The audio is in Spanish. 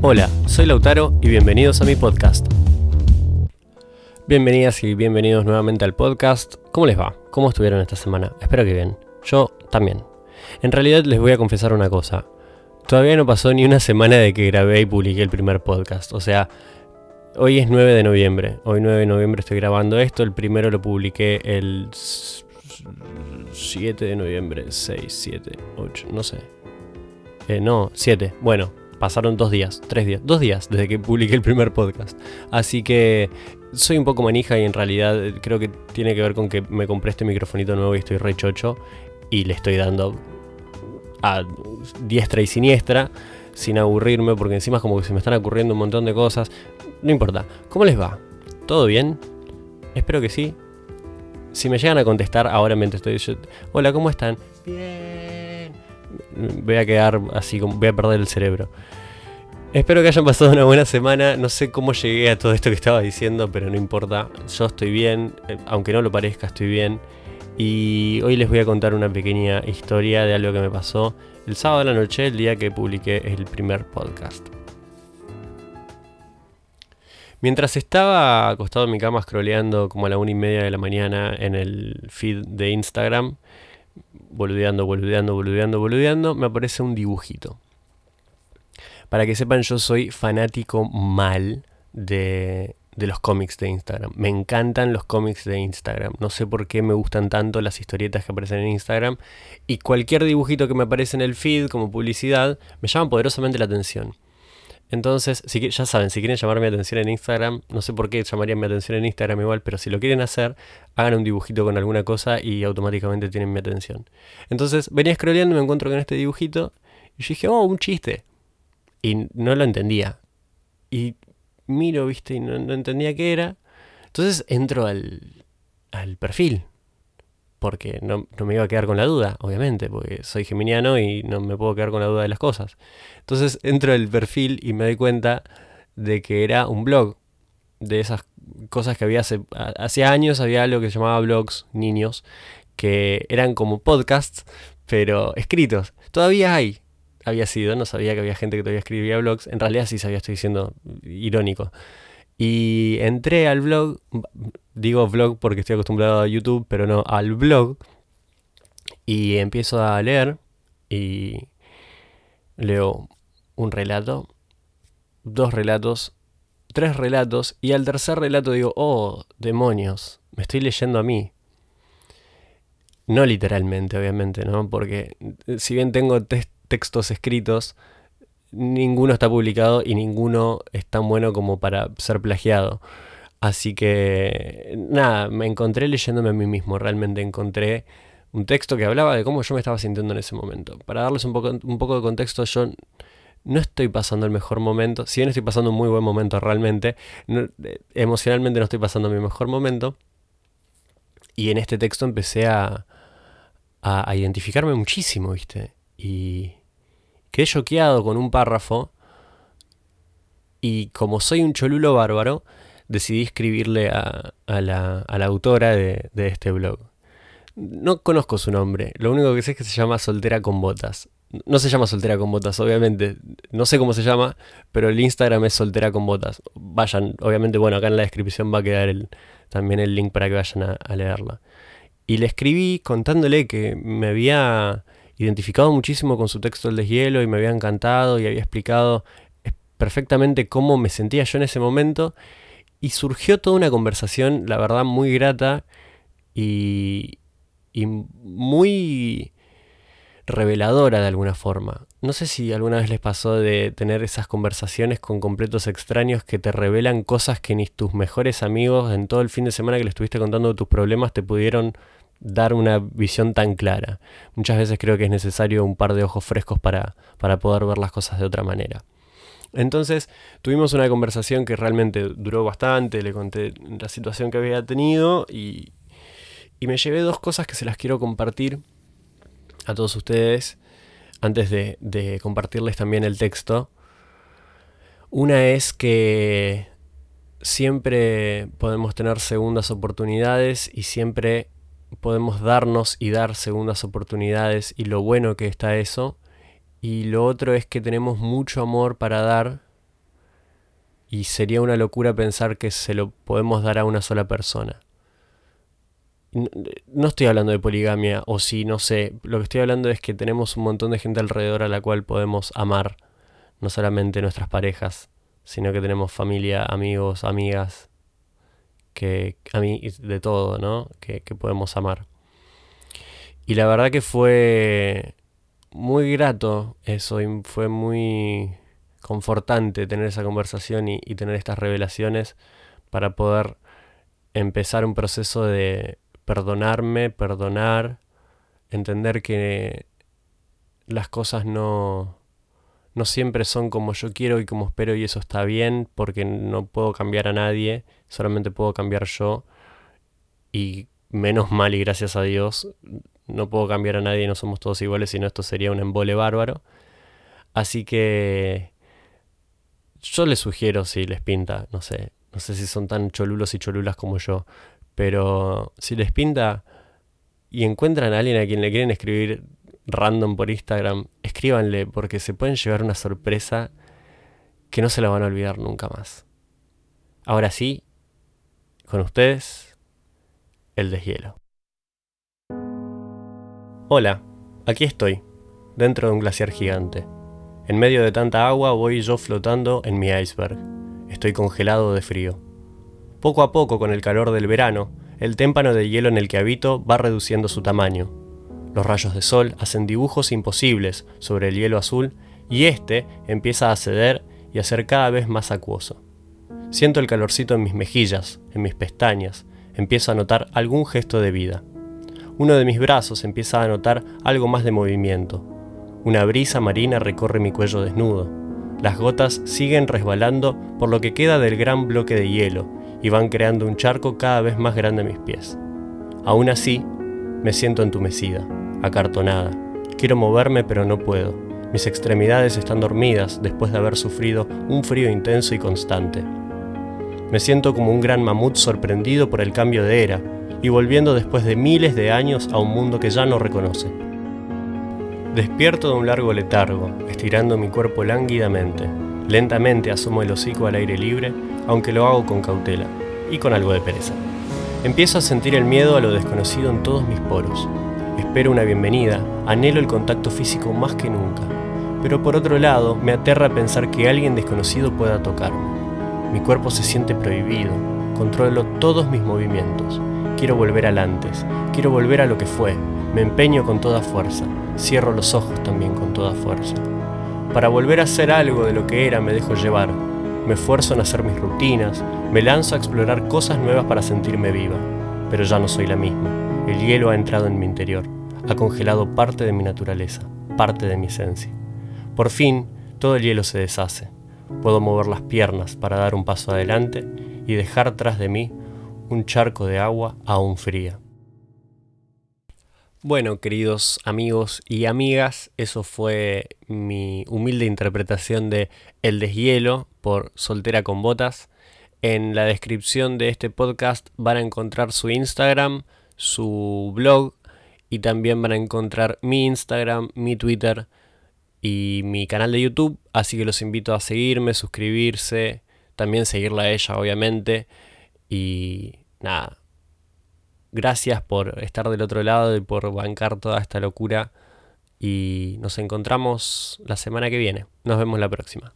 Hola, soy Lautaro y bienvenidos a mi podcast. Bienvenidas y bienvenidos nuevamente al podcast. ¿Cómo les va? ¿Cómo estuvieron esta semana? Espero que bien. Yo también. En realidad les voy a confesar una cosa. Todavía no pasó ni una semana de que grabé y publiqué el primer podcast. O sea, hoy es 9 de noviembre. Hoy 9 de noviembre estoy grabando esto. El primero lo publiqué el 7 de noviembre. 6, 7, 8, no sé. Eh, no, 7. Bueno, pasaron dos días, tres días, dos días desde que publiqué el primer podcast. Así que soy un poco manija y en realidad creo que tiene que ver con que me compré este microfonito nuevo y estoy re chocho y le estoy dando a diestra y siniestra sin aburrirme porque encima es como que se me están ocurriendo un montón de cosas. No importa. ¿Cómo les va? ¿Todo bien? Espero que sí. Si me llegan a contestar, ahora mientras estoy diciendo, hola, ¿cómo están? Bien. Voy a quedar así, voy a perder el cerebro. Espero que hayan pasado una buena semana. No sé cómo llegué a todo esto que estaba diciendo, pero no importa. Yo estoy bien, eh, aunque no lo parezca, estoy bien. Y hoy les voy a contar una pequeña historia de algo que me pasó el sábado de la noche, el día que publiqué el primer podcast. Mientras estaba acostado en mi cama scrolleando como a la una y media de la mañana en el feed de Instagram, boludeando, boludeando, boludeando, boludeando, me aparece un dibujito. Para que sepan, yo soy fanático mal de, de los cómics de Instagram. Me encantan los cómics de Instagram. No sé por qué me gustan tanto las historietas que aparecen en Instagram. Y cualquier dibujito que me aparece en el feed como publicidad me llama poderosamente la atención. Entonces, si, ya saben, si quieren llamar mi atención en Instagram, no sé por qué llamarían mi atención en Instagram igual, pero si lo quieren hacer, hagan un dibujito con alguna cosa y automáticamente tienen mi atención. Entonces, venía scrolleando y me encuentro con este dibujito y yo dije, oh, un chiste. Y no lo entendía. Y miro, viste, y no, entendía qué era. Entonces entro al, al perfil, porque no, no, me iba a quedar con la duda, obviamente, porque soy geminiano y no me puedo quedar con la duda de las cosas. Entonces entro al perfil y me doy cuenta de que era un blog, de esas cosas que había hace, hace años, había algo que se llamaba blogs niños, que eran como podcasts, pero escritos. Todavía hay, había sido, no sabía que había gente que todavía escribía blogs, en realidad sí sabía, estoy diciendo irónico. Y entré al blog, digo blog porque estoy acostumbrado a YouTube, pero no, al blog, y empiezo a leer y leo un relato, dos relatos, tres relatos, y al tercer relato digo, oh, demonios, me estoy leyendo a mí. No literalmente, obviamente, ¿no? Porque si bien tengo test textos escritos, ninguno está publicado y ninguno es tan bueno como para ser plagiado. Así que, nada, me encontré leyéndome a mí mismo, realmente encontré un texto que hablaba de cómo yo me estaba sintiendo en ese momento. Para darles un poco, un poco de contexto, yo no estoy pasando el mejor momento, si bien estoy pasando un muy buen momento realmente, eh, emocionalmente no estoy pasando mi mejor momento. Y en este texto empecé a, a, a identificarme muchísimo, ¿viste? Y, Quedé choqueado con un párrafo y como soy un cholulo bárbaro, decidí escribirle a, la, autora de, este blog. No conozco su nombre, lo único que sé es que se llama Soltera con Botas. No se llama Soltera con Botas, obviamente. No sé cómo se llama, pero el Instagram es Soltera con Botas. Vayan, obviamente, bueno, acá en la descripción va a quedar el, también el link para que vayan a leerla. Y le escribí contándole que me había identificado muchísimo con su texto El deshielo y me había encantado y había explicado perfectamente cómo me sentía yo en ese momento y surgió toda una conversación, la verdad, muy grata y, y muy reveladora de alguna forma. No sé si alguna vez les pasó de tener esas conversaciones con completos extraños que te revelan cosas que ni tus mejores amigos en todo el fin de semana que le estuviste contando tus problemas te pudieron dar una visión tan clara. Muchas veces creo que es necesario un par de ojos frescos para, para poder ver las cosas de otra manera. Entonces tuvimos una conversación que realmente duró bastante, le conté la situación que había tenido y, y me llevé dos cosas que se las quiero compartir a todos ustedes antes de, de compartirles también el texto. Una es que siempre podemos tener segundas oportunidades y siempre podemos darnos y dar segundas oportunidades y lo bueno que está eso. Y lo otro es que tenemos mucho amor para dar, Y sería una locura pensar que se lo podemos dar a una sola persona. No estoy hablando de poligamia, o si, no sé. Lo que estoy hablando es que tenemos un montón de gente alrededor a la cual podemos amar. No solamente nuestras parejas, sino que tenemos familia, amigos, amigas, que a mí de todo, ¿no? Que, podemos amar. Y la verdad que fue muy grato eso, y fue muy confortante tener esa conversación y, tener estas revelaciones para poder empezar un proceso de perdonarme, perdonar, entender que las cosas no, no siempre son como yo quiero y como espero y eso está bien porque no puedo cambiar a nadie, solamente puedo cambiar yo. Y menos mal y gracias a Dios no puedo cambiar a nadie, no somos todos iguales, sino esto sería un embole bárbaro. Así que yo les sugiero si les pinta, no sé, no sé si son tan cholulos y cholulas como yo, pero si les pinta y encuentran a alguien a quien le quieren escribir random por Instagram, escríbanle porque se pueden llevar una sorpresa que no se la van a olvidar nunca más. Ahora sí, con ustedes, el deshielo. Hola, aquí estoy, dentro de un glaciar gigante. En medio de tanta agua voy yo flotando en mi iceberg. Estoy congelado de frío. Poco a poco, con el calor del verano, el témpano de hielo en el que habito va reduciendo su tamaño. Los rayos de sol hacen dibujos imposibles sobre el hielo azul y este empieza a ceder y a ser cada vez más acuoso. Siento el calorcito en mis mejillas, en mis pestañas, empiezo a notar algún gesto de vida. Uno de mis brazos empieza a notar algo más de movimiento. Una brisa marina recorre mi cuello desnudo. Las gotas siguen resbalando por lo que queda del gran bloque de hielo y van creando un charco cada vez más grande a mis pies. Aún así, me siento entumecida, acartonada. Quiero moverme pero no puedo. Mis extremidades están dormidas después de haber sufrido un frío intenso y constante. Me siento como un gran mamut sorprendido por el cambio de era y volviendo después de miles de años a un mundo que ya no reconoce. Despierto de un largo letargo, estirando mi cuerpo lánguidamente. Lentamente asomo el hocico al aire libre, aunque lo hago con cautela y con algo de pereza. Empiezo a sentir el miedo a lo desconocido en todos mis poros. Espero una bienvenida, anhelo el contacto físico más que nunca. Pero por otro lado, me aterra pensar que alguien desconocido pueda tocarme. Mi cuerpo se siente prohibido, controlo todos mis movimientos. Quiero volver al antes, quiero volver a lo que fue, me empeño con toda fuerza, cierro los ojos también con toda fuerza. Para volver a ser algo de lo que era me dejo llevar, me esfuerzo en hacer mis rutinas, me lanzo a explorar cosas nuevas para sentirme viva, pero ya no soy la misma. El hielo ha entrado en mi interior, ha congelado parte de mi naturaleza, parte de mi esencia. Por fin, todo el hielo se deshace. Puedo mover las piernas para dar un paso adelante y dejar tras de mí un charco de agua aún fría. Bueno, queridos amigos y amigas, eso fue mi humilde interpretación de El deshielo por Soltera con Botas. En la descripción de este podcast van a encontrar su Instagram, su blog y también van a encontrar mi Instagram, mi Twitter y mi canal de YouTube. Así que los invito a seguirme, suscribirse, también seguirla a ella obviamente. Y nada, Gracias por estar del otro lado y por bancar toda esta locura. Y nos encontramos la semana que viene. Nos vemos la próxima.